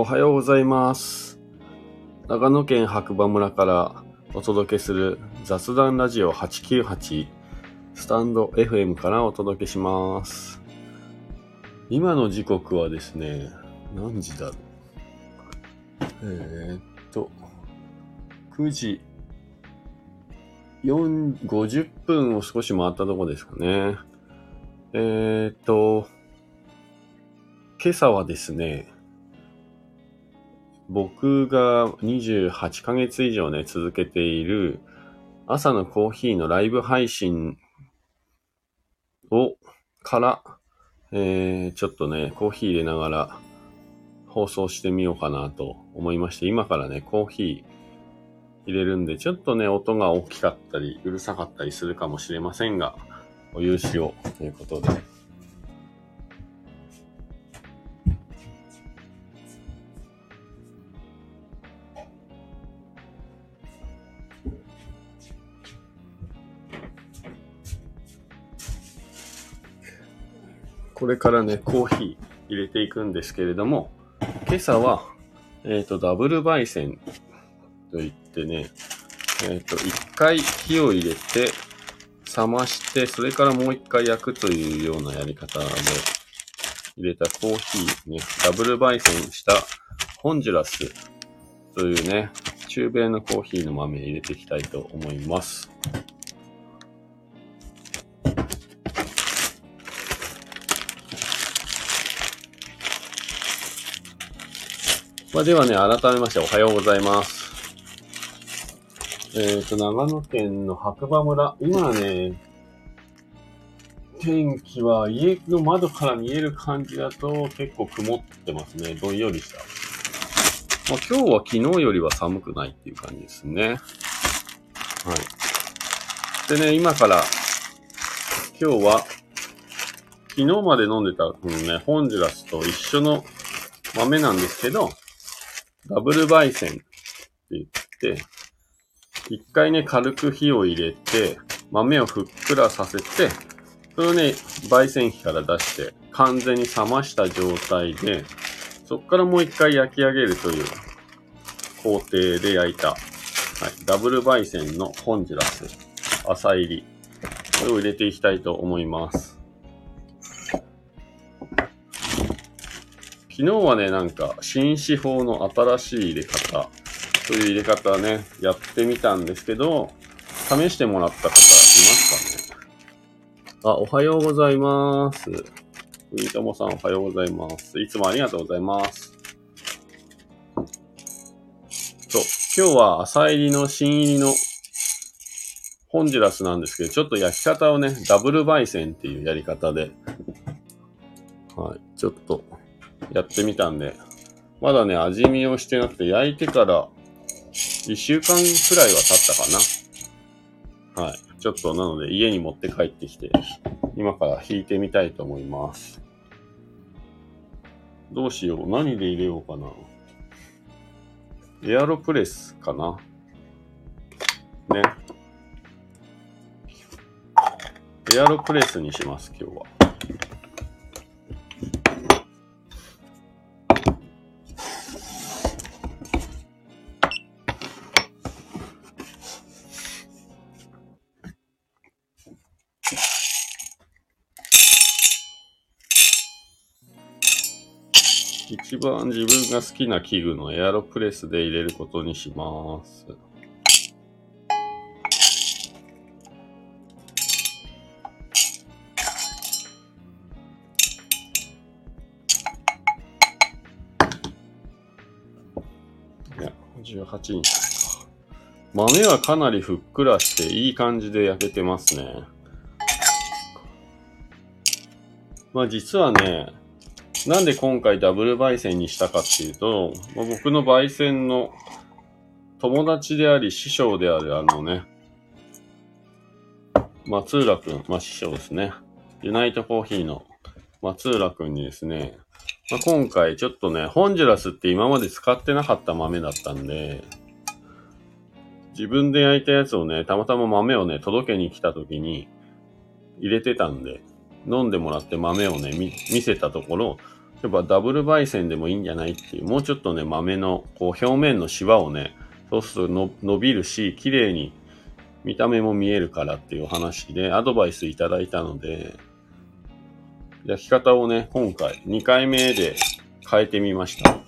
おはようございます。長野県白馬村からお届けする雑談ラジオ898スタンド FM からお届けします。今の時刻はですね、何時だろう。えー、っと、9時4 50分を少し回ったとこですかね。えー、っと、今朝はですね、僕が28ヶ月以上ね、続けている朝のコーヒーのライブ配信を、から、えー、ちょっとね、コーヒー入れながら放送してみようかなと思いまして、今からね、コーヒー入れるんで、ちょっとね、音が大きかったり、うるさかったりするかもしれませんが、お許しをということで。れからね、コーヒー入れていくんですけれども、今朝は、えっ、と、ダブル焙煎といってね、えっ、と、一回火を入れて、冷まして、それからもう一回焼くというようなやり方で、入れたコーヒーね、ダブル焙煎したホンジュラスというね、中米のコーヒーの豆入れていきたいと思います。まあ、ではね、改めましておはようございます。えっ、と、長野県の白馬村。今ね、天気は家の窓から見える感じだと結構曇ってますね。どんよりした。まあ、今日は昨日よりは寒くないっていう感じですね。はい。でね、今から、今日は、昨日まで飲んでた、このね、ホンジュラスと一緒の豆なんですけど、ダブル焙煎って言って、一回ね、軽く火を入れて、豆をふっくらさせて、それをね、焙煎機から出して、完全に冷ました状態で、そこからもう一回焼き上げるという工程で焼いた、はい、ダブル焙煎のホンジュラス、朝入り。これを入れていきたいと思います。昨日はね、なんか、新手法の新しい入れ方という入れ方ね、やってみたんですけど、試してもらった方いますかねあ、おはようございます。ふみともさんおはようございます。いつもありがとうございます。そう、今日は朝入りの新入りのホンジュラスなんですけど、ちょっと焼き方をね、ダブル焙煎っていうやり方で、はい、ちょっとやってみたんで、まだね、味見をしてなくて、焼いてから1週間くらいは経ったかな。はい。ちょっとなので家に持って帰ってきて、今から弾いてみたいと思います。どうしよう。何で入れようかな。エアロプレスかな。ね。エアロプレスにします、今日は。番自分が好きな器具のエアロプレスで入れることにします。いや、18インチか。豆はかなりふっくらしていい感じで焼けてますね。まあ実はね、なんで今回ダブル焙煎にしたかっていうと、まあ僕の焙煎の友達であり師匠であるあのね、松浦くん、まあ師匠ですね。ユナイトコーヒーの松浦くんにですね、まあ、今回ちょっとね、ホンジュラスって今まで使ってなかった豆だったんで、自分で焼いたやつをね、たまたま豆をね、届けに来た時に入れてたんで、飲んでもらって豆をね、見見せたところ、やっぱダブル焙煎でもいいんじゃないっていう、もうちょっとね、豆のこう表面のシワをね、そうすると伸びるし、綺麗に見た目も見えるからっていうお話でアドバイスいただいたので、焼き方をね、今回2回目で変えてみました。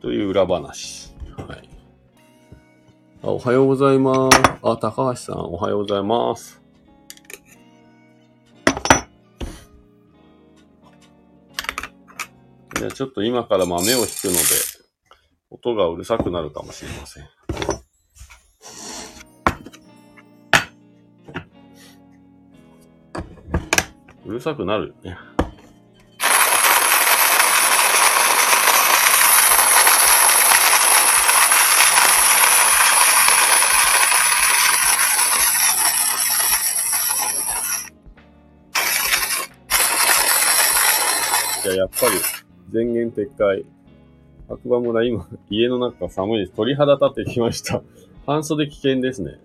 という裏話。はい。あおはようございます。あ、高橋さん、おはようございます。じゃちょっと今から豆を引くので、音がうるさくなるかもしれません。うるさくなるよね。いや、やっぱり全言撤回。白馬村今、家の中寒いです。鳥肌立ってきました。半袖危険ですね。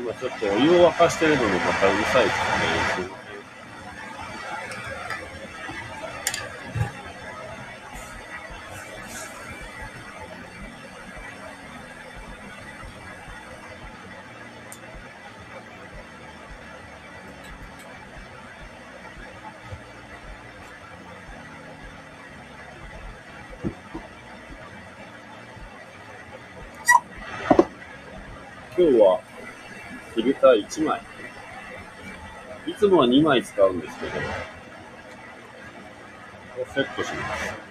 今ちょっとお湯を沸かしてるのもまたうるさいですね。今日はフィルター1枚。いつもは2枚使うんですけど、セットします。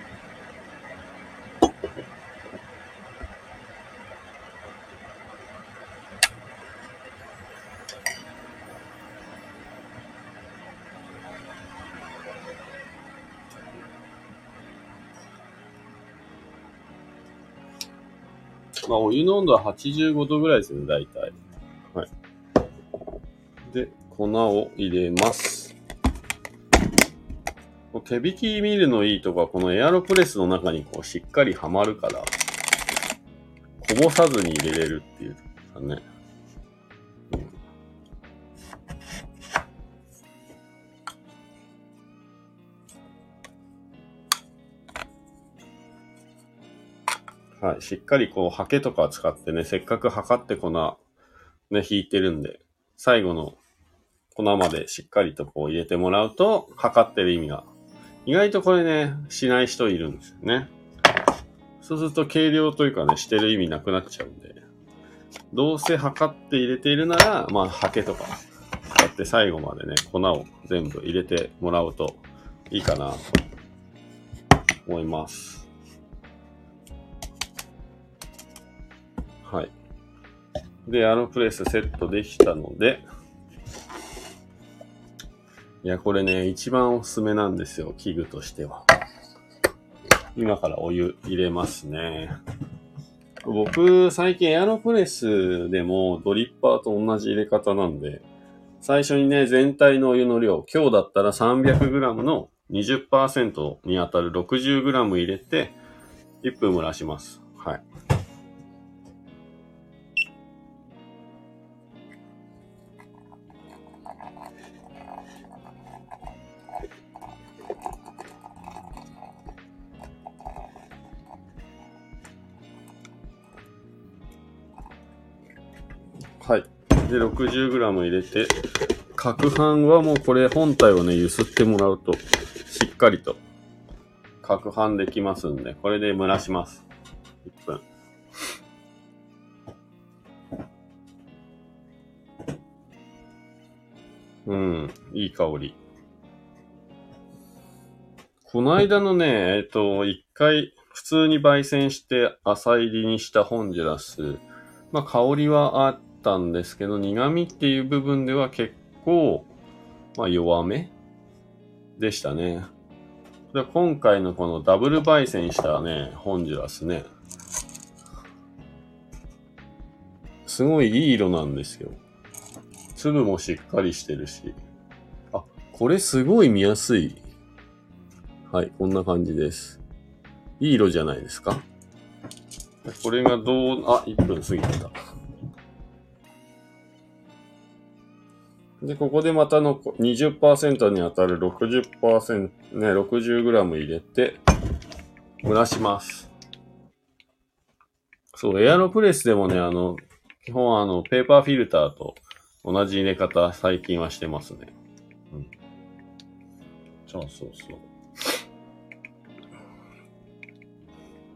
まあ、お湯の温度は85度ぐらいですね、大体。粉を入れます。手引き見るのいいとか、このエアロプレスの中にこうしっかりはまるから、こぼさずに入れれるっていうかね。はい。しっかりこう、ハケとか使ってね、せっかく測って粉、ね、引いてるんで、最後の粉までしっかりとこう入れてもらうと、測ってる意味が。意外とこれね、しない人いるんですよね。そうすると計量というかね、してる意味なくなっちゃうんで。どうせ測って入れているなら、まあ、ハケとか、使って最後までね、粉を全部入れてもらうといいかなと思います。はい。で、アロプレスセットできたので、いや、これね、一番おすすめなんですよ、器具としては。今からお湯入れますね。僕、最近エアロプレスでもドリッパーと同じ入れ方なんで、最初にね、全体のお湯の量、今日だったら 300g の20%に当たる 60g 入れて、1分蒸らします。はい。で、60g 入れて、攪拌はもうこれ本体をね、揺すってもらうと、しっかりと、攪拌できますんで、これで蒸らします。1分。うん、いい香り。この間のね、えっと、一回、普通に焙煎して浅入りにしたホンジュラス。まあ、香りはあったんですけど、苦味っていう部分では結構、まあ、弱めでしたね。で今回のこのダブル焙煎したね、ホンジュラスね。すごいいい色なんですよ。粒もしっかりしてるし。あ、これすごい見やすい。はい、こんな感じです。いい色じゃないですか？これがどう、あ、1分過ぎてた。で、ここでまたの20%に当たる60%、ね、60g 入れて、蒸らします。そう、エアロプレスでもね、あの、基本あの、ペーパーフィルターと同じ入れ方、最近はしてますね。うん。そうそうそう。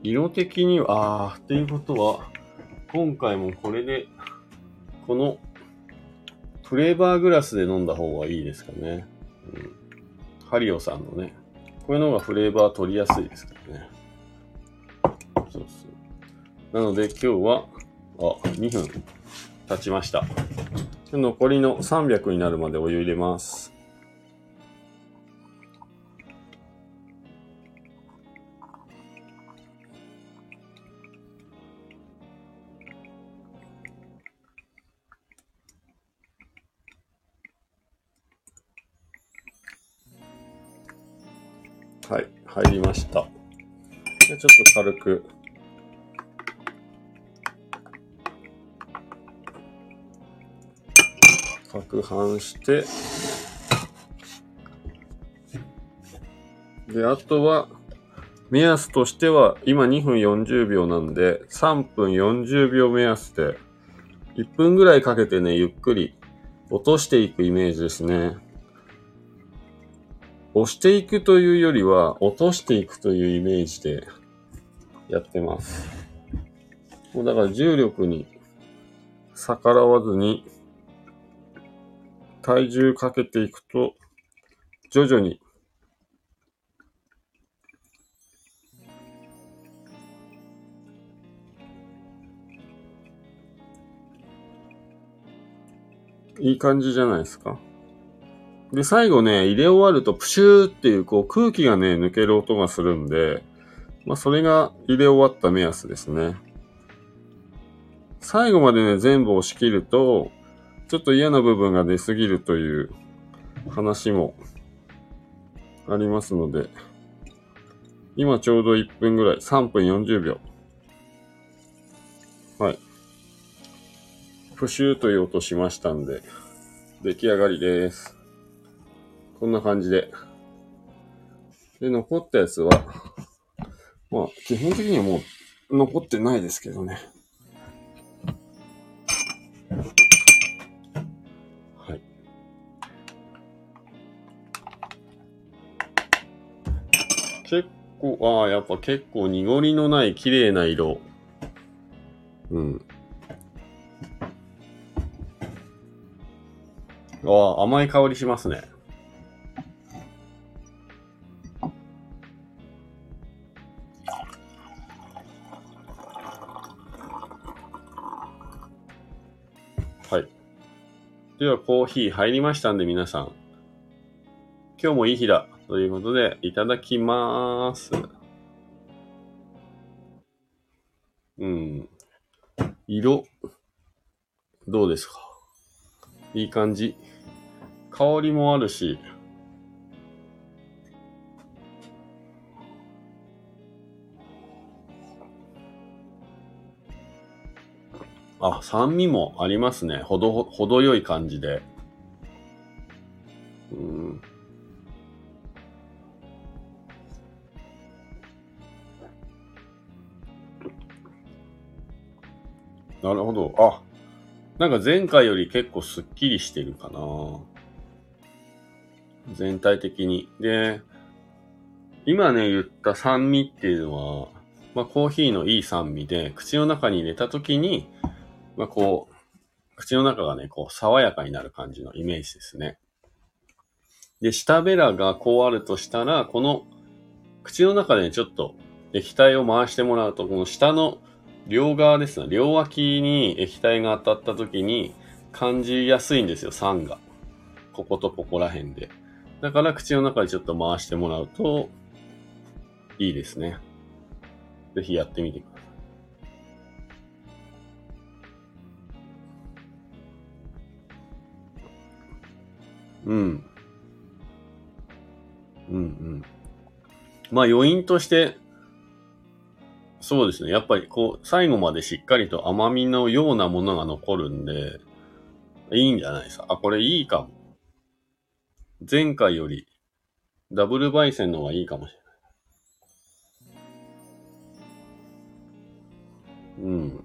色的には、あー、っていうことは、今回もこれで、この、フレーバーグラスで飲んだ方がいいですかね。うん。ハリオさんのね。こういうのがフレーバー取りやすいですからね。そうそう。なので今日は、あ、2分経ちました。残りの300になるまでお湯入れます。はい、入りました。でちょっと軽く。攪拌して。で、あとは、目安としては、今2分40秒なんで、3分40秒目安で、1分ぐらいかけてね、ゆっくり落としていくイメージですね。押していくというよりは、落としていくというイメージでやってます。もうだから重力に逆らわずに、体重かけていくと、徐々にいい感じじゃないですか。で、最後ね、入れ終わるとプシューっていうこう空気がね、抜ける音がするんで、まあそれが入れ終わった目安ですね。最後までね、全部押し切ると、ちょっと嫌な部分が出すぎるという話もありますので、今ちょうど1分ぐらい、3分40秒。はい。プシューという音しましたんで、出来上がりです。こんな感じで。で、残ったやつは、まあ、基本的にはもう残ってないですけどね。はい。結構、ああ、やっぱ結構濁りのない綺麗な色。うん。ああ、甘い香りしますね。では、コーヒー入りましたんで、皆さん。今日もいい日だ。ということで、いただきまーす。うん。色、どうですか？いい感じ。香りもあるし。あ、酸味もありますね。ほど、ほどよい感じで。うん。なるほど。あ、なんか前回より結構スッキリしてるかな。全体的に。で、今ね、言った酸味っていうのは、まあコーヒーのいい酸味で、口の中に入れた時に、まあこう、口の中がね、こう爽やかになる感じのイメージですね。で、下べらがこうあるとしたら、この口の中で、ちょっと液体を回してもらうと、この下の両側ですね、両脇に液体が当たった時に感じやすいんですよ、酸が。こことここら辺で。だから口の中でちょっと回してもらうといいですね。ぜひやってみてください。うん。うんうん。まあ余韻として、そうですね。やっぱりこう、最後までしっかりと甘みのようなものが残るんで、いいんじゃないですか。あ、これいいかも。前回より、ダブル焙煎の方がいいかもしれない。うん。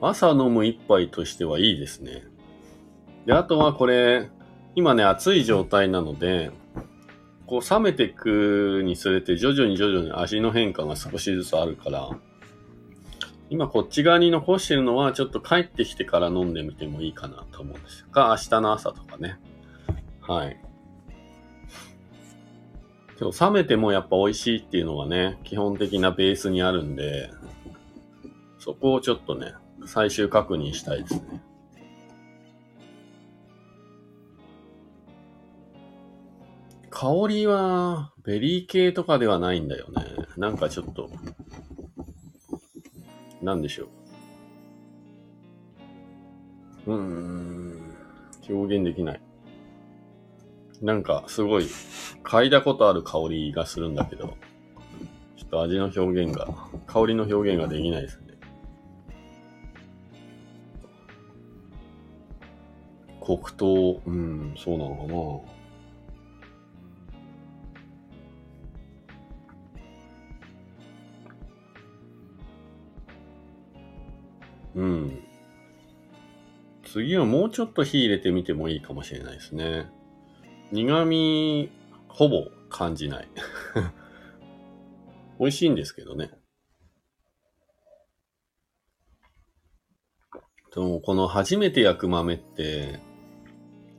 朝飲む一杯としてはいいですね。で、あとはこれ、今ね、暑い状態なので、こう冷めていくにつれて徐々に徐々に味の変化が少しずつあるから、今こっち側に残してるのはちょっと帰ってきてから飲んでみてもいいかなと思うんですか、明日の朝とかね。はい。今日冷めてもやっぱ美味しいっていうのがね、基本的なベースにあるんで、そこをちょっとね、最終確認したいですね。香りは、ベリー系とかではないんだよね。なんかちょっと、なんでしょう。うーん、表現できない。なんか、すごい、嗅いだことある香りがするんだけど、ちょっと味の表現が、香りの表現ができないですね。黒糖、うん、そうなのかな。次はもうちょっと火入れてみてもいいかもしれないですね。苦味、ほぼ感じない。美味しいんですけどね。でも、この初めて焼く豆って、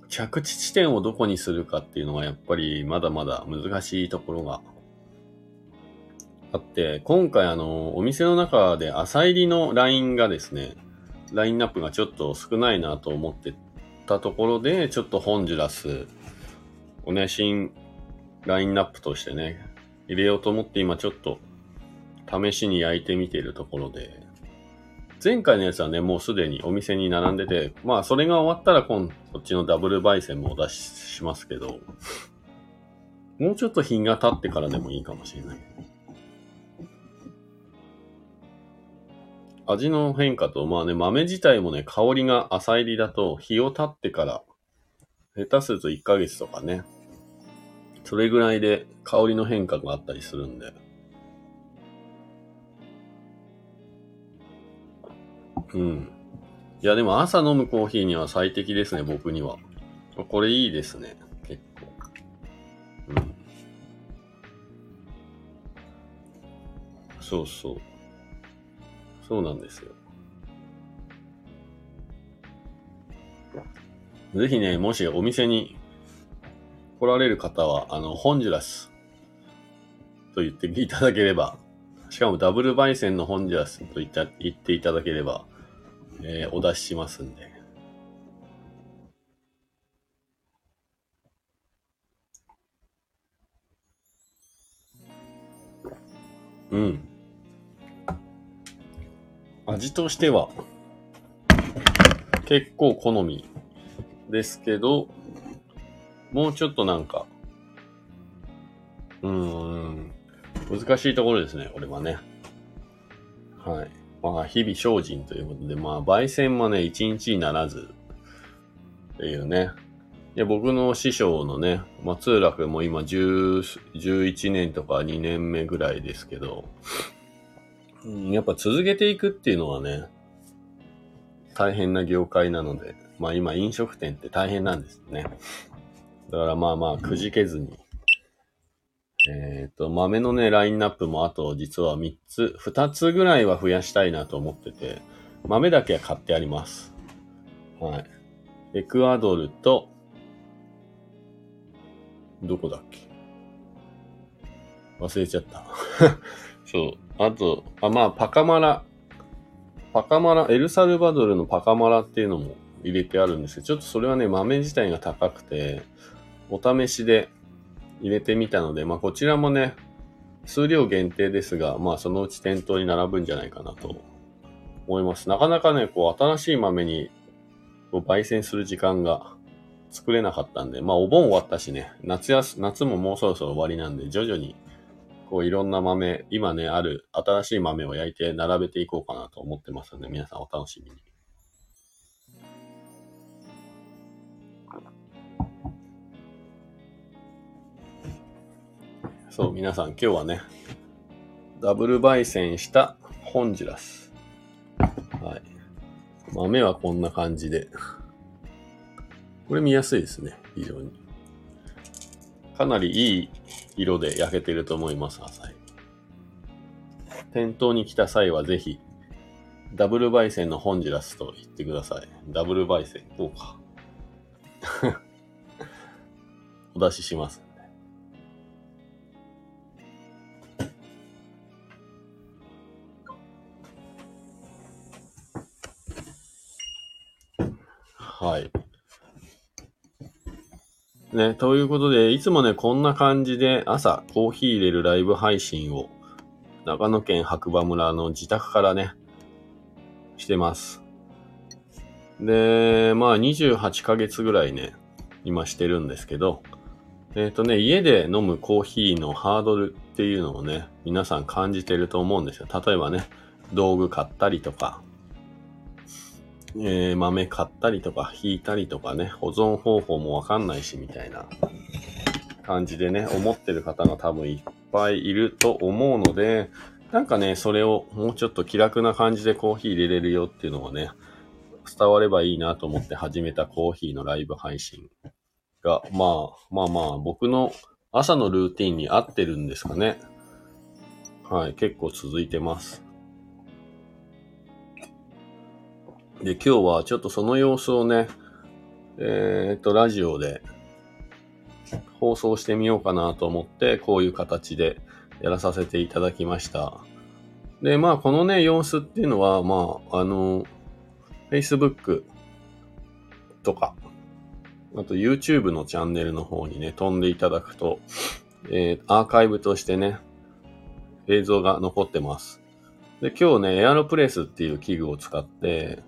着地地点をどこにするかっていうのはやっぱりまだまだ難しいところがあって、今回あの、お店の中で朝入りのラインがですね、ラインナップがちょっと少ないなと思ってたところで、ちょっとホンジュラスおね、新ラインナップとしてね、入れようと思って今ちょっと試しに焼いてみているところで、前回のやつはね、もうすでにお店に並んでて、まあそれが終わったら今、こっちのダブル焙煎もお出ししますけど、もうちょっと日が経ってからでもいいかもしれない。味の変化と、まあね、豆自体もね、香りが浅入りだと、日を経ってから、下手すると1ヶ月とかね、それぐらいで香りの変化があったりするんで。うん。いや、でも朝飲むコーヒーには最適ですね、僕には。これいいですね、結構。うん。そうそう。そうなんですよ。ぜひね、もしお店に来られる方は、あの、ホンジュラスと言っていただければ、しかもダブル焙煎のホンジュラスと言った言っていただければ、えー、お出ししますんで。うん。味としては、結構好みですけど、もうちょっとなんか、うーん、難しいところですね、これはね。はい。まあ、日々精進ということで、まあ、焙煎もね、一日にならず、っていうね。いや、僕の師匠のね、松浦君も今10、11年とか2年目ぐらいですけど、うん、やっぱ続けていくっていうのはね、大変な業界なので、まあ今飲食店って大変なんですね。だからまあまあくじけずに。えっ、と、豆のね、ラインナップもあと実は3つ、2つぐらいは増やしたいなと思ってて、豆だけは買ってあります。はい。エクアドルと、どこだっけ？忘れちゃった。そう。あと、あ、まあ、パカマラ。パカマラ、エルサルバドルのパカマラっていうのも入れてあるんですけど、ちょっとそれはね、豆自体が高くて、お試しで入れてみたので、まあこちらもね、数量限定ですが、まあそのうち店頭に並ぶんじゃないかなと思います。なかなかね、こう新しい豆にこう焙煎する時間が作れなかったんで、まあお盆終わったしね、夏やす、夏ももうそろそろ終わりなんで、徐々にこういろんな豆、今ね、ある新しい豆を焼いて並べていこうかなと思ってますので、皆さんお楽しみに。そう、皆さん今日はね、ダブル焙煎したホンジュラス。はい。豆はこんな感じで。これ見やすいですね、非常に。かなりいい色で焼けてると思います、浅い。店頭に来た際はぜひ、ダブル焙煎のホンジュラスと言ってください。ダブル焙煎、こうか。お出しします。ね、ということで、いつもね、こんな感じで朝コーヒー入れるライブ配信を長野県白馬村の自宅からね、してます。で、まあ28ヶ月ぐらいね、今してるんですけど、えっ、ー、とね、家で飲むコーヒーのハードルっていうのをね、皆さん感じてると思うんですよ。例えばね、道具買ったりとか、えー、豆買ったりとか、引いたりとかね、保存方法もわかんないし、みたいな感じでね、思ってる方が多分いっぱいいると思うので、なんかね、それをもうちょっと気楽な感じでコーヒー入れれるよっていうのがね、伝わればいいなと思って始めたコーヒーのライブ配信が、まあ、まあまあ、僕の朝のルーティンに合ってるんですかね。はい、結構続いてます。で、今日はちょっとその様子をね、えー、っと、ラジオで放送してみようかなと思って、こういう形でやらさせていただきました。で、まあ、このね、様子っていうのは、まあ、あの、Facebook とか、あと YouTube のチャンネルの方にね、飛んでいただくと、えー、アーカイブとしてね、映像が残ってます。で、今日ね、エアロプレスっていう器具を使って、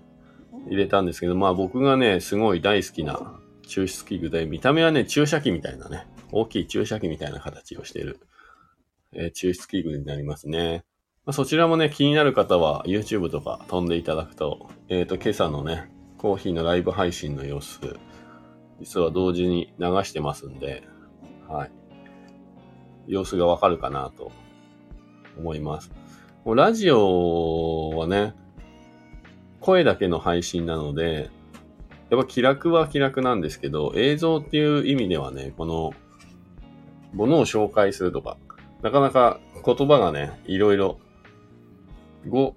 入れたんですけど、まあ僕がね、すごい大好きな抽出器具で、見た目はね、注射器みたいなね、大きい注射器みたいな形をしている、えー、抽出器具になりますね。まあ、そちらもね、気になる方は YouTube とか飛んでいただくと、えっ、ー、と、今朝のね、コーヒーのライブ配信の様子、実は同時に流してますんで、はい。様子がわかるかなと思います。もうラジオはね、声だけの配信なので、やっぱ気楽は気楽なんですけど、映像っていう意味ではね、この、ものを紹介するとか、なかなか言葉がね、いろいろ、語、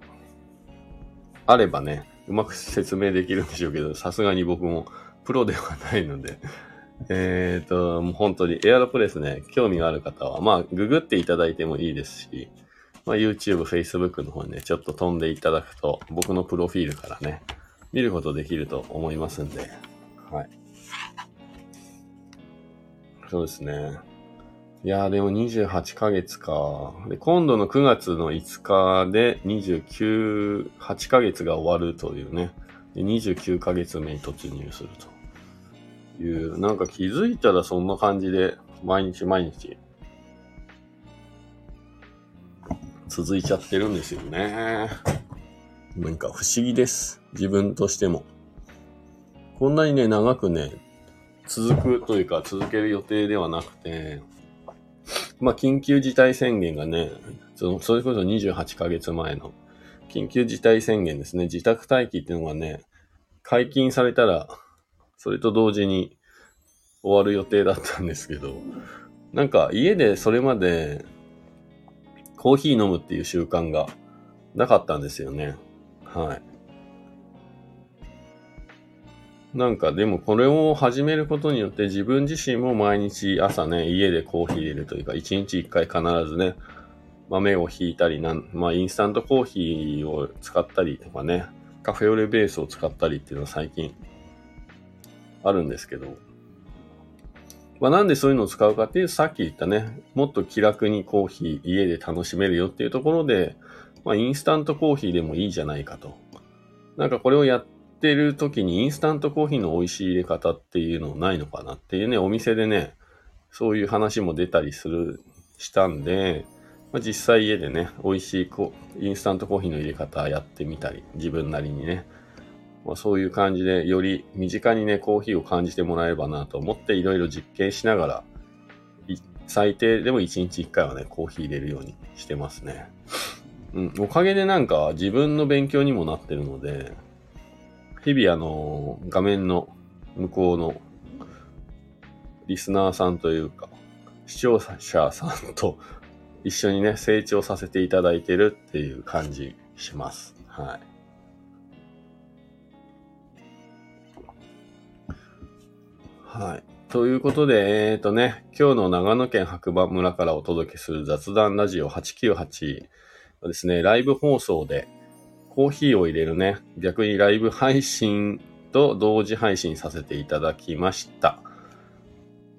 あればね、うまく説明できるんでしょうけど、さすがに僕もプロではないので、えっ、と、もう本当にエアロプレスね、興味がある方は、まあ、ググっていただいてもいいですし、まあ、YouTube、Facebook の方にね、ちょっと飛んでいただくと、僕のプロフィールからね、見ることできると思いますんで、はい。そうですね。いやーでも28ヶ月か。で、今度の9月の5日で29、8ヶ月が終わるというね。で29ヶ月目に突入するという、なんか気づいたらそんな感じで、毎日毎日続いちゃってるんですよね。なんか不思議です。自分としても。こんなにね、長くね、続くというか続ける予定ではなくて、まあ、緊急事態宣言がね、その、それこそ28ヶ月前の緊急事態宣言ですね。自宅待機っていうのがね、解禁されたら、それと同時に終わる予定だったんですけど、なんか家でそれまでコーヒー飲むっていう習慣がなかったんですよね。はい。なんかでもこれを始めることによって自分自身も毎日朝ね、家でコーヒー入れるというか、1日1回必ずね、豆をひいたりなん、まあインスタントコーヒーを使ったりとかね、カフェオレベースを使ったりっていうのは最近あるんですけど、まあなんでそういうのを使うかっていうさっき言ったね、もっと気楽にコーヒー家で楽しめるよっていうところで、まあインスタントコーヒーでもいいじゃないかと。なんかこれをやってる時にインスタントコーヒーの美味しい入れ方っていうのないのかなっていうね、お店でね、そういう話も出たりする、したんで、まあ、実際家でね、美味しいインスタントコーヒーの入れ方やってみたり、自分なりにね、まあ、そういう感じで、より身近にね、コーヒーを感じてもらえればなと思って、いろいろ実験しながら、最低でも1日1回はね、コーヒー入れるようにしてますね。うん、おかげでなんか自分の勉強にもなってるので、日々あの、画面の向こうのリスナーさんというか、視聴者さんと一緒にね、成長させていただいてるっていう感じします。はい。はい。ということで、えっ、ー、とね、今日の長野県白馬村からお届けする雑談ラジオ898はですね、ライブ放送で、コーヒーを入れるね、逆にライブ配信と同時配信させていただきました。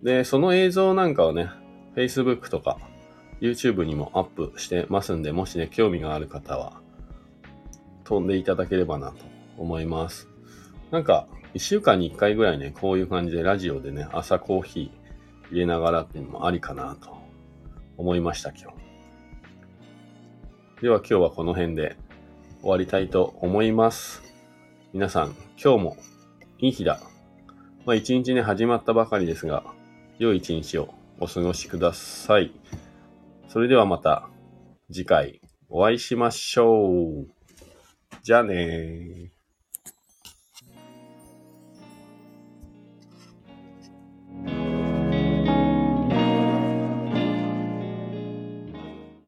で、その映像なんかはね、Facebook とか YouTube にもアップしてますんで、もしね、興味がある方は飛んでいただければなと思います。なんか、一週間に一回ぐらいね、こういう感じでラジオでね、朝コーヒー入れながらっていうのもありかなと思いました、今日。では今日はこの辺で終わりたいと思います。皆さん、今日もいい日だ。まあ一日ね、始まったばかりですが、良い一日をお過ごしください。それではまた次回お会いしましょう。じゃあねー。